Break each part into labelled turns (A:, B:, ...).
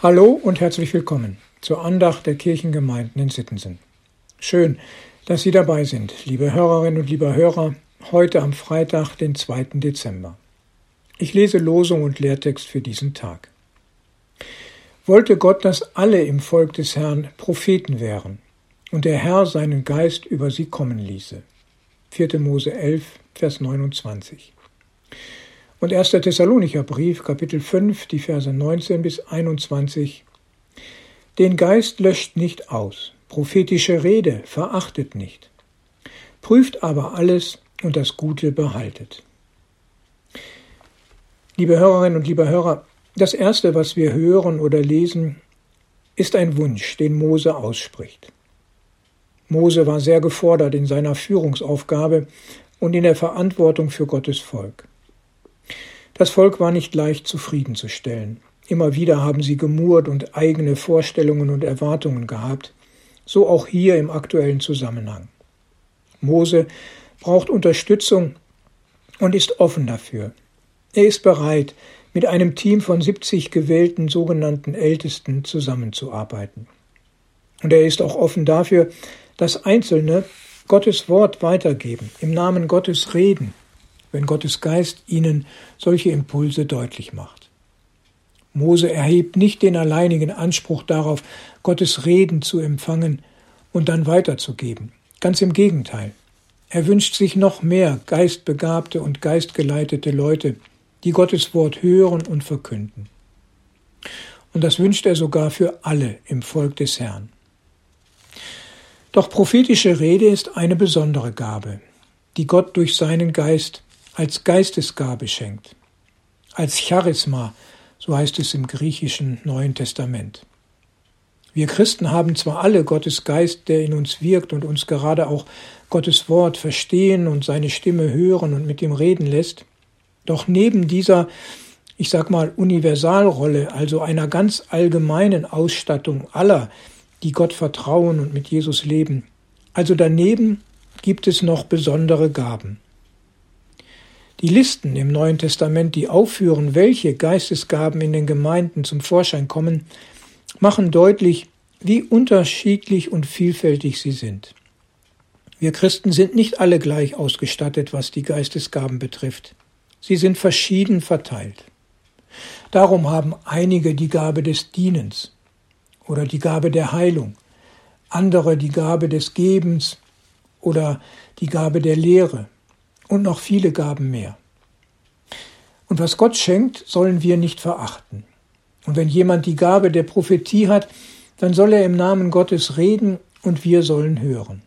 A: Hallo und herzlich willkommen zur Andacht der Kirchengemeinden in Sittensen. Schön, dass Sie dabei sind, liebe Hörerinnen und lieber Hörer, heute am Freitag, den 2. Dezember. Ich lese Losung und Lehrtext für diesen Tag. Wollte Gott, dass alle im Volk des Herrn Propheten wären und der Herr seinen Geist über sie kommen ließe. 4. Mose 11, Vers 29. Und 1. Thessalonicher Brief, Kapitel 5, die Verse 19 bis 21. Den Geist löscht nicht aus, prophetische Rede verachtet nicht. Prüft aber alles und das Gute behaltet. Liebe Hörerinnen und liebe Hörer, das Erste, was wir hören oder lesen, ist ein Wunsch, den Mose ausspricht. Mose war sehr gefordert in seiner Führungsaufgabe und in der Verantwortung für Gottes Volk. Das Volk war nicht leicht zufriedenzustellen. Immer wieder haben sie gemurrt und eigene Vorstellungen und Erwartungen gehabt, so auch hier im aktuellen Zusammenhang. Mose braucht Unterstützung und ist offen dafür. Er ist bereit, mit einem Team von 70 gewählten sogenannten Ältesten zusammenzuarbeiten. Und er ist auch offen dafür, dass Einzelne Gottes Wort weitergeben, im Namen Gottes reden wenn Gottes Geist ihnen solche Impulse deutlich macht. Mose erhebt nicht den alleinigen Anspruch darauf, Gottes Reden zu empfangen und dann weiterzugeben. Ganz im Gegenteil. Er wünscht sich noch mehr geistbegabte und geistgeleitete Leute, die Gottes Wort hören und verkünden. Und das wünscht er sogar für alle im Volk des Herrn. Doch prophetische Rede ist eine besondere Gabe, die Gott durch seinen Geist als Geistesgabe schenkt, als Charisma, so heißt es im griechischen Neuen Testament. Wir Christen haben zwar alle Gottes Geist, der in uns wirkt und uns gerade auch Gottes Wort verstehen und seine Stimme hören und mit ihm reden lässt, doch neben dieser, ich sag mal, Universalrolle, also einer ganz allgemeinen Ausstattung aller, die Gott vertrauen und mit Jesus leben, also daneben gibt es noch besondere Gaben. Die Listen im Neuen Testament, die aufführen, welche Geistesgaben in den Gemeinden zum Vorschein kommen, machen deutlich, wie unterschiedlich und vielfältig sie sind. Wir Christen sind nicht alle gleich ausgestattet, was die Geistesgaben betrifft. Sie sind verschieden verteilt. Darum haben einige die Gabe des Dienens oder die Gabe der Heilung, andere die Gabe des Gebens oder die Gabe der Lehre und noch viele Gaben mehr. Und was Gott schenkt, sollen wir nicht verachten. Und wenn jemand die Gabe der Prophetie hat, dann soll er im Namen Gottes reden und wir sollen hören.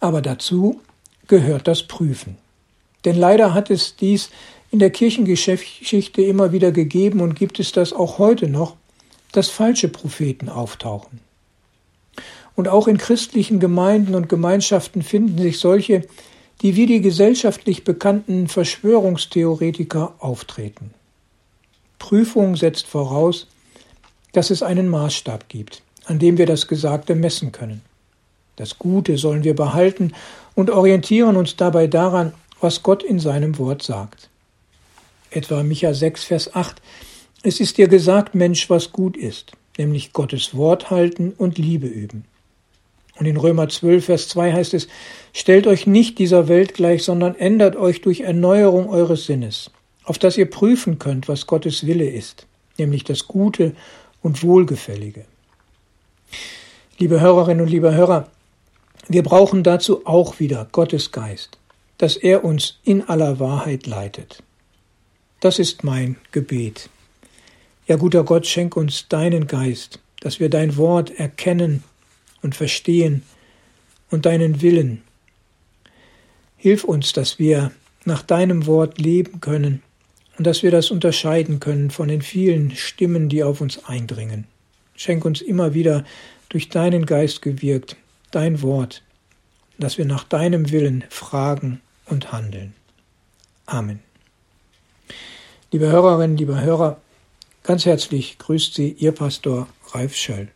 A: Aber dazu gehört das Prüfen. Denn leider hat es dies in der Kirchengeschichte immer wieder gegeben und gibt es das auch heute noch, dass falsche Propheten auftauchen. Und auch in christlichen Gemeinden und Gemeinschaften finden sich solche, die wie die gesellschaftlich bekannten Verschwörungstheoretiker auftreten. Prüfung setzt voraus, dass es einen Maßstab gibt, an dem wir das Gesagte messen können. Das Gute sollen wir behalten und orientieren uns dabei daran, was Gott in seinem Wort sagt. Etwa Micha 6, Vers 8. Es ist dir gesagt, Mensch, was gut ist, nämlich Gottes Wort halten und Liebe üben. Und in Römer 12, Vers 2 heißt es, Stellt euch nicht dieser Welt gleich, sondern ändert euch durch Erneuerung eures Sinnes, auf dass ihr prüfen könnt, was Gottes Wille ist, nämlich das Gute und Wohlgefällige. Liebe Hörerinnen und liebe Hörer, wir brauchen dazu auch wieder Gottes Geist, dass er uns in aller Wahrheit leitet. Das ist mein Gebet. Ja, guter Gott, schenk uns deinen Geist, dass wir dein Wort erkennen und verstehen und deinen Willen. Hilf uns, dass wir nach deinem Wort leben können und dass wir das unterscheiden können von den vielen Stimmen, die auf uns eindringen. Schenk uns immer wieder durch deinen Geist gewirkt, dein Wort, dass wir nach deinem Willen fragen und handeln. Amen. Liebe Hörerinnen, liebe Hörer, ganz herzlich grüßt Sie Ihr Pastor Ralf Schöll.